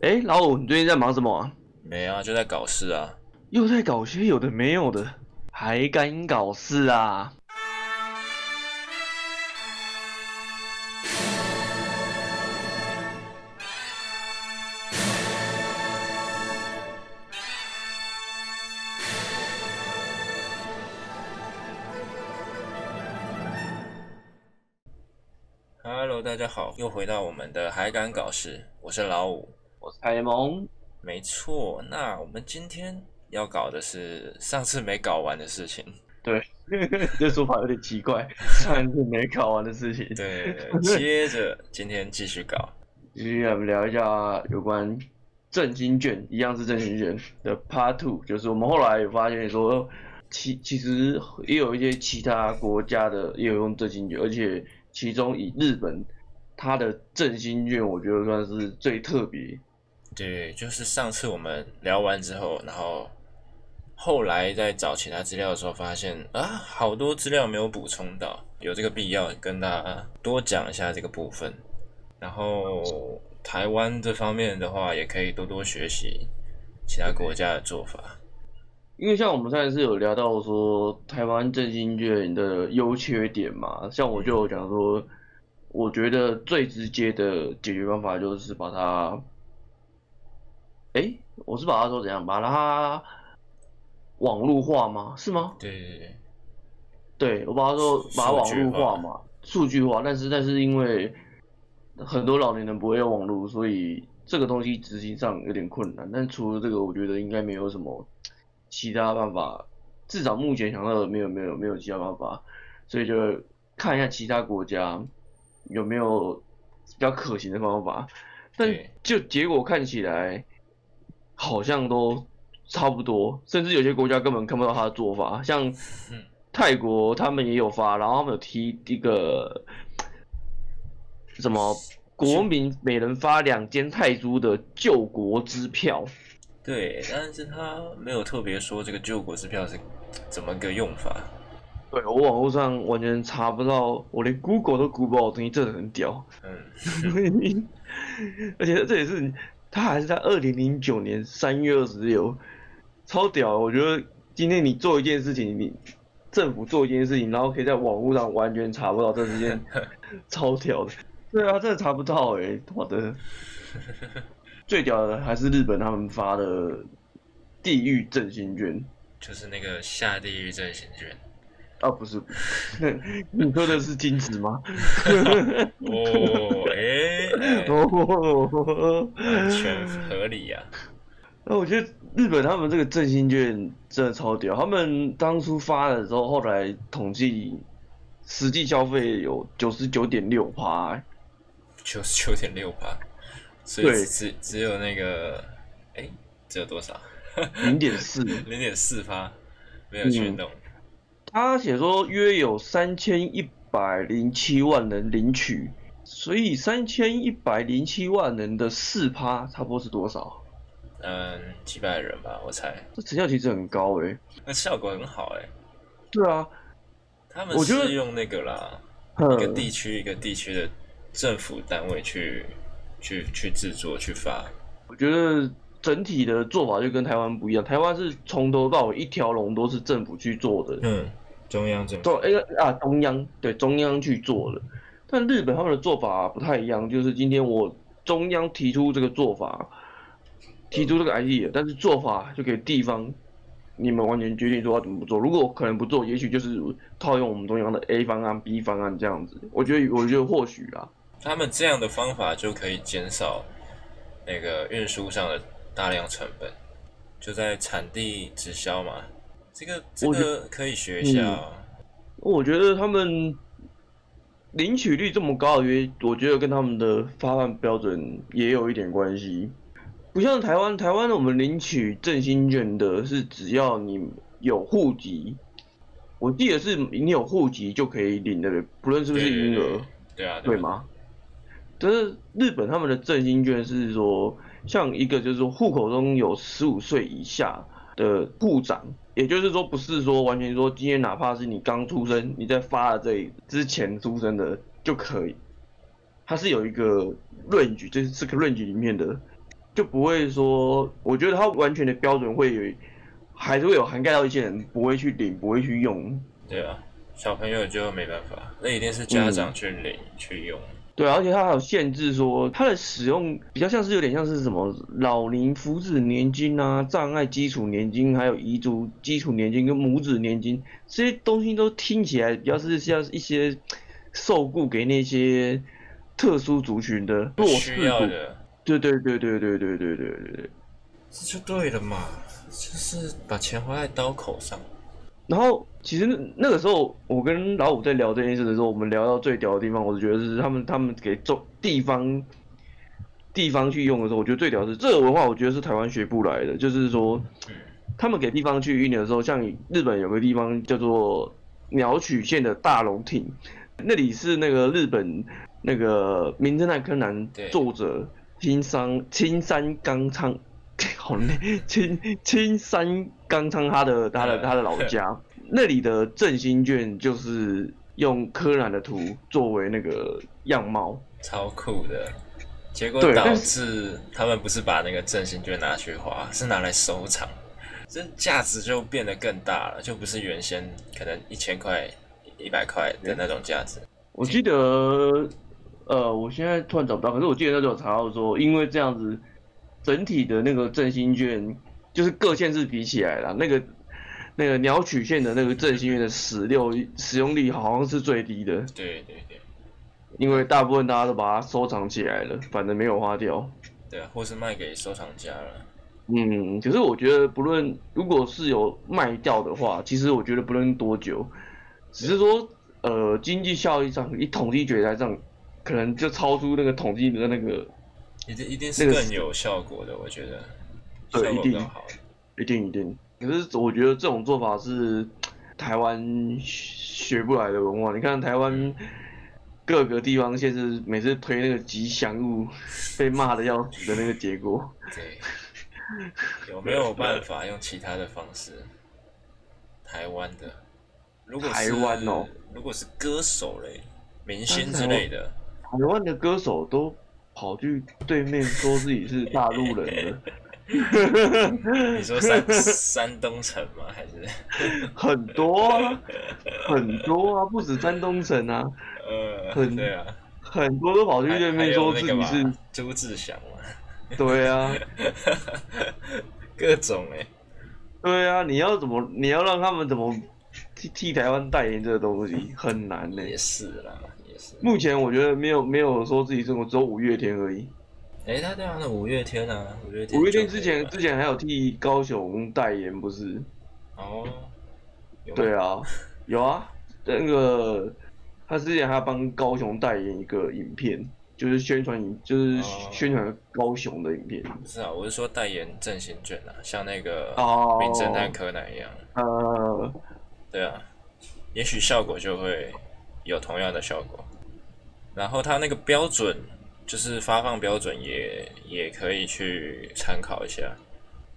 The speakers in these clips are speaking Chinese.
哎，老五，你最近在忙什么啊？没啊，就在搞事啊。又在搞些有的没有的，还敢搞事啊？Hello，大家好，又回到我们的还敢搞事，我是老五。我是凯蒙，没错。那我们今天要搞的是上次没搞完的事情。对，这说法有点奇怪。上次没搞完的事情。对，接着今天继续搞。继续我们聊一下有关振兴券，一样是振兴券的 Part Two，就是我们后来有发现说，其其实也有一些其他国家的也有用振兴券，而且其中以日本它的振兴券，我觉得算是最特别。对，就是上次我们聊完之后，然后后来在找其他资料的时候，发现啊，好多资料没有补充到，有这个必要跟大家多讲一下这个部分。然后台湾这方面的话，也可以多多学习其他国家的做法。因为像我们上次有聊到说台湾振兴券的优缺点嘛，像我就讲说，我觉得最直接的解决方法就是把它。哎、欸，我是把它说怎样，把它网络化吗？是吗？对对对，对我把它说把它网络化嘛，数据化。但是但是因为很多老年人不会用网络，所以这个东西执行上有点困难。但除了这个，我觉得应该没有什么其他办法，至少目前想到的没有没有没有其他办法，所以就看一下其他国家有没有比较可行的方法。但就结果看起来。好像都差不多，甚至有些国家根本看不到他的做法，像泰国他们也有发，然后他们有提一个什么国民每人发两间泰铢的救国支票。对，但是他没有特别说这个救国支票是怎么个用法。对，我网络上完全查不到，我连 Google 都 Google 不到，东西真的很屌。嗯，而且这也是。他还是在二零零九年三月二十六，超屌！我觉得今天你做一件事情，你政府做一件事情，然后可以在网络上完全查不到，这是件 超屌的。对啊，真的查不到哎、欸，我的 最屌的还是日本他们发的地狱振兴券，就是那个下地狱振兴券。啊，不是，你说的是金子吗？哦，哎、欸，哦，完全合理呀、啊。那我觉得日本他们这个振兴券真的超屌，他们当初发的时候，后来统计实际消费有九十九点六趴，九十九点六趴，所以只只有那个，哎、欸，只有多少？零点四，零点四趴，没有去弄。嗯他写说约有三千一百零七万人领取，所以三千一百零七万人的四趴差不多是多少？嗯，几百人吧，我猜。这成效其实很高诶、欸，那效果很好诶、欸。对啊，他们是用那个啦，一个地区一个地区的政府单位去去去制作去发。我觉得。整体的做法就跟台湾不一样，台湾是从头到尾一条龙都是政府去做的。嗯，中央政府。做哎啊，中央对中央去做的，但日本他们的做法不太一样，就是今天我中央提出这个做法，提出这个 idea，但是做法就给地方，你们完全决定说要怎么做。如果可能不做，也许就是套用我们中央的 A 方案、B 方案这样子。我觉得，我觉得或许啊，他们这样的方法就可以减少那个运输上的。大量成本就在产地直销嘛，这个这个可以学一下、哦嗯。我觉得他们领取率这么高，因为我觉得跟他们的发放标准也有一点关系。不像台湾，台湾我们领取振兴券的是只要你有户籍，我记得是你有户籍就可以领的，不论是不是婴儿，对啊，对吗？但是日本他们的振兴券是说。像一个就是说户口中有十五岁以下的户长，也就是说不是说完全说今天哪怕是你刚出生，你在发了这之前出生的就可以，它是有一个 range，就是这个 range 里面的，就不会说，我觉得它完全的标准会有，还是会有涵盖到一些人不会去领，不会去用。对啊，小朋友就没办法，那一定是家长去领、嗯、去用。对，而且它还有限制说，它的使用比较像是有点像是什么老龄福祉年金啊、障碍基础年金，还有遗族基础年金跟母子年金这些东西都听起来比较是像一些受雇给那些特殊族群的弱势。对对对对对对对对对对，这就对了嘛，就是把钱花在刀口上。然后其实那个时候，我跟老五在聊这件事的时候，我们聊到最屌的地方，我就觉得是他们他们给中地方地方去用的时候，我觉得最屌的是这个文化，我觉得是台湾学不来的。就是说，他们给地方去运的时候，像日本有个地方叫做鸟取县的大龙町，那里是那个日本那个名侦探柯南作者青山青山刚昌。好累，青青山刚昌他的他的他的老家，那里的振兴券就是用柯南的图作为那个样貌，超酷的。结果导致他们不是把那个振兴券拿去花，是拿来收藏，这价值就变得更大了，就不是原先可能一千块、一百块的那种价值。我记得，呃，我现在突然找不到，可是我记得那时候查到说，因为这样子。整体的那个振兴券，就是各县市比起来了，那个那个鸟取县的那个振兴券的使用使用率好像是最低的。对对对。因为大部分大家都把它收藏起来了，反正没有花掉。对啊，或是卖给收藏家了。嗯，可是我觉得不论如果是有卖掉的话，其实我觉得不论多久，只是说呃经济效益上，一统计决来上，可能就超出那个统计的那个。一定一定是更有效果的，我觉得，对，一定好，一定一定。可是我觉得这种做法是台湾学不来的文化。你看台湾各个地方县市每次推那个吉祥物，被骂的要死的那个结果。对，有没有办法用其他的方式？台湾的，如果是台湾哦，如果是歌手类、明星之类的，台湾的歌手都。跑去对面说自己是大陆人的，你说山 山东城吗？还是？很多啊，很多啊，不止山东城啊，呃，很对啊，很多都跑去对面说自己是朱志祥嘛，对啊，各种哎、欸，对啊，你要怎么，你要让他们怎么替替台湾代言这个东西，很难呢、欸，也是啦。目前我觉得没有没有说自己是我只有五月天而已。哎、欸，他这样的五月天啊，五月天。五月天之前之前还有替高雄代言，不是？哦。对啊，有啊，那个他之前还要帮高雄代言一个影片，就是宣传影，就是宣传高雄的影片。不是啊，我是说代言振兴卷啊，像那个《名侦探柯南》一样。呃，对啊，也许效果就会有同样的效果。然后它那个标准，就是发放标准也也可以去参考一下。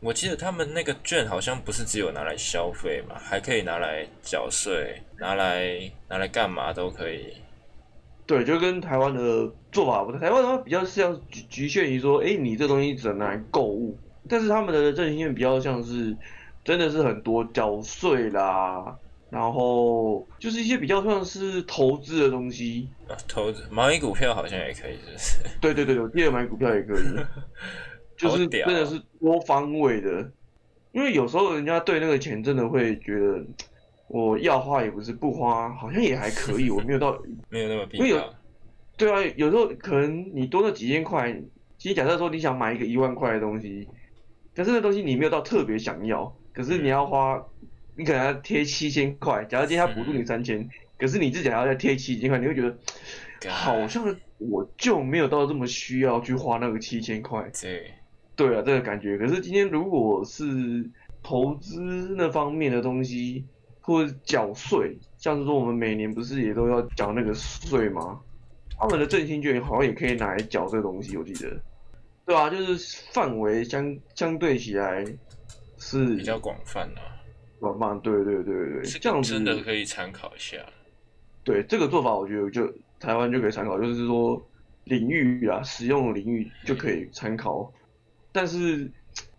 我记得他们那个券好像不是只有拿来消费嘛，还可以拿来缴税，拿来拿来干嘛都可以。对，就跟台湾的做法不太，台湾的话比较像局局限于说，哎，你这东西只能拿来购物，但是他们的振兴券比较像是真的是很多缴税啦。然后就是一些比较像是投资的东西，啊、投资买股票好像也可以，是不是？对对对，我记得买股票也可以，就是真的是多方位的。因为有时候人家对那个钱真的会觉得，我要花也不是，不花好像也还可以，我没有到 没有那么必要。因为有对啊，有时候可能你多了几千块，其实假设说你想买一个一万块的东西，可是那东西你没有到特别想要，可是你要花。嗯你可能要贴七千块，假如今天他补助你三千，嗯，可是你自己还要再贴七千块，你会觉得好像我就没有到这么需要去花那个七千块。对，对啊，这个感觉。可是今天如果是投资那方面的东西，或者缴税，像是说我们每年不是也都要缴那个税吗？他们的振兴券好像也可以拿来缴这个东西，我记得。对啊，就是范围相相对起来是比较广泛的，啊。蛮棒，对对对对，这样子真的可以参考一下。对这个做法，我觉得就台湾就可以参考，就是说领域啊，使用领域就可以参考。但是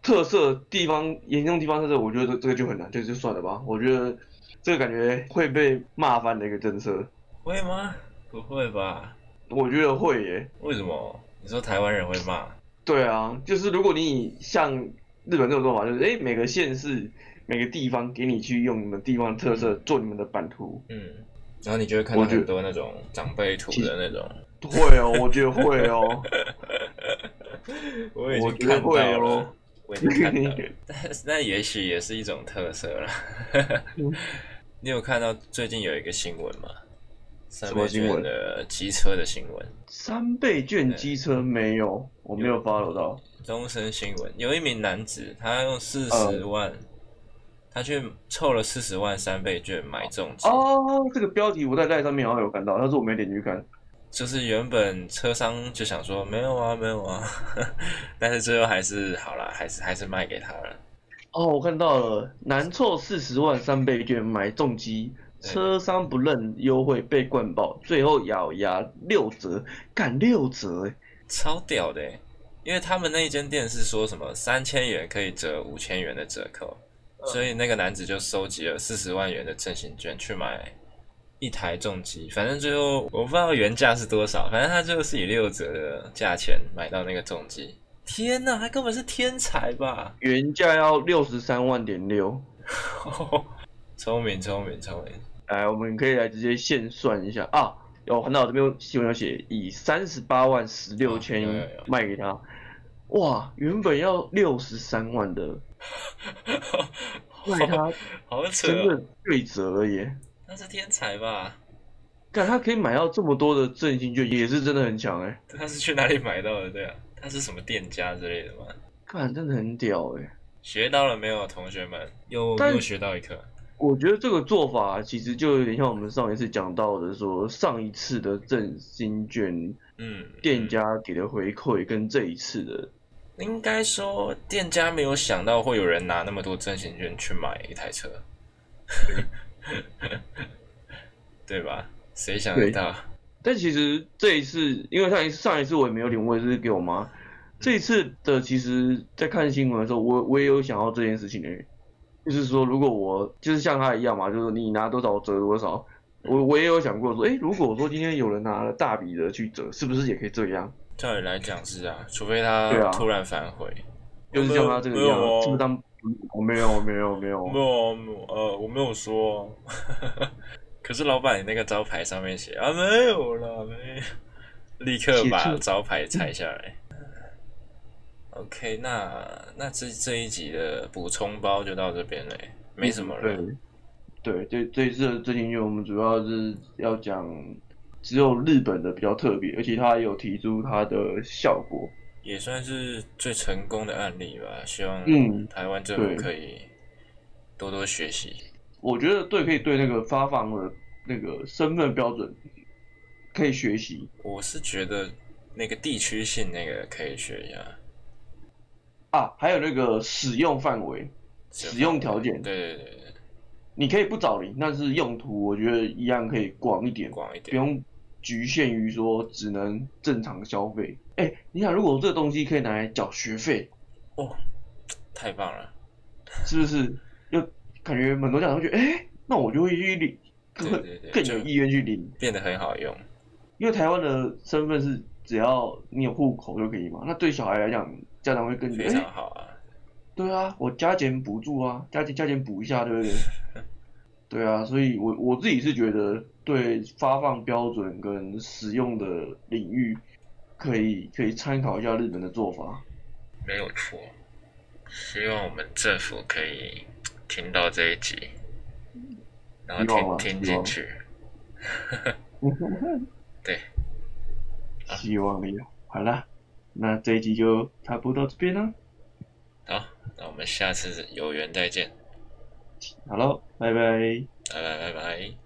特色地方严重地方特色，我觉得这这个就很难，这就算了吧。我觉得这个感觉会被骂翻的一个政策。会吗？不会吧？我觉得会耶。为什么？你说台湾人会骂？对啊，就是如果你像日本这种做法，就是哎，每个县市、每个地方给你去用你们地方的特色做你们的版图。嗯。然后你就会看到很多那种长辈图的那种。会哦，我觉得会哦。我已经看到了。我已经看到了。但那也许也是一种特色了。你有看到最近有一个新闻吗？三倍券的机车的新闻。三倍券机车没有，我没有 follow 到。终身新闻有一名男子，他用四十万。他去凑了四十万三倍券买重机哦，这个标题我在在上面好像有看到，但是我没点进去看。就是原本车商就想说没有啊没有啊，但是最后还是好了，还是还是卖给他了。哦，我看到了，难凑四十万三倍券买重机，车商不认优惠被灌爆，最后咬牙六折，干六折，超屌的，因为他们那一间店是说什么三千元可以折五千元的折扣。所以那个男子就收集了四十万元的振兴券去买一台重机，反正最后我不知道原价是多少，反正他最后是以六折的价钱买到那个重机。天哪，他根本是天才吧？原价要六十三万点六，聪明聪明聪明。来，我们可以来直接现算一下啊！有看到我这边新闻有写，以三十八万十六千卖给他。哦，哇，原本要六十三万的。卖他好扯，真的对折了耶！他是天才吧？看他可以买到这么多的振兴券，也是真的很强哎。他是去哪里买到的？对啊，他是什么店家之类的吗？看，真的很屌哎！学到了没有，同学们？又又学到一课。我觉得这个做法其实就有点像我们上一次讲到的，说上一次的振兴券，嗯，店家给的回馈跟这一次的。应该说，店家没有想到会有人拿那么多振兴券去买一台车，对吧？谁想得到？但其实这一次，因为上一次上一次我也没有领，我也是给我妈。这一次的，其实，在看新闻的时候，我我也有想到这件事情诶，就是说，如果我就是像他一样嘛，就是你拿多少折多少，我我也有想过说，诶，如果说今天有人拿了大笔的去折，是不是也可以这样？照理来讲是啊，除非他突然反悔，就是像他这个样，是不是当我没有，没有，没有，没有，呃，我没有说。可是老板，你那个招牌上面写啊，没有了，没有，立刻把招牌拆下来。OK，那那这这一集的补充包就到这边了，没什么了。对，对，这这一次的振兴券，我们主要是要讲。只有日本的比较特别，而且他还有提出它的效果，也算是最成功的案例吧。希望台湾政府可以多多学习。我觉得对，可以对那个发放的那个身份标准可以学习。我是觉得那个地区性那个可以学一下。啊，还有那个使用范围、使用条件，对对对对，你可以不找零，但是用途我觉得一样可以广一点，广一点，不用。局限于说只能正常消费，哎、欸，你想如果这个东西可以拿来缴学费，哦，太棒了，是不是？就感觉很多家长会觉得，哎、欸，那我就会去领，更更有意愿去领，变得很好用。因为台湾的身份是只要你有户口就可以嘛，那对小孩来讲，家长会更非常好啊、欸。对啊，我加减补助啊，加减加减补一下，对不对？对啊，所以我我自己是觉得，对发放标准跟使用的领域，可以可以参考一下日本的做法。没有错，希望我们政府可以听到这一集，然后听听进去。对，希望有好了，那这一集就差不多到这边了。好，那我们下次有缘再见。好喽，拜拜，拜拜拜拜。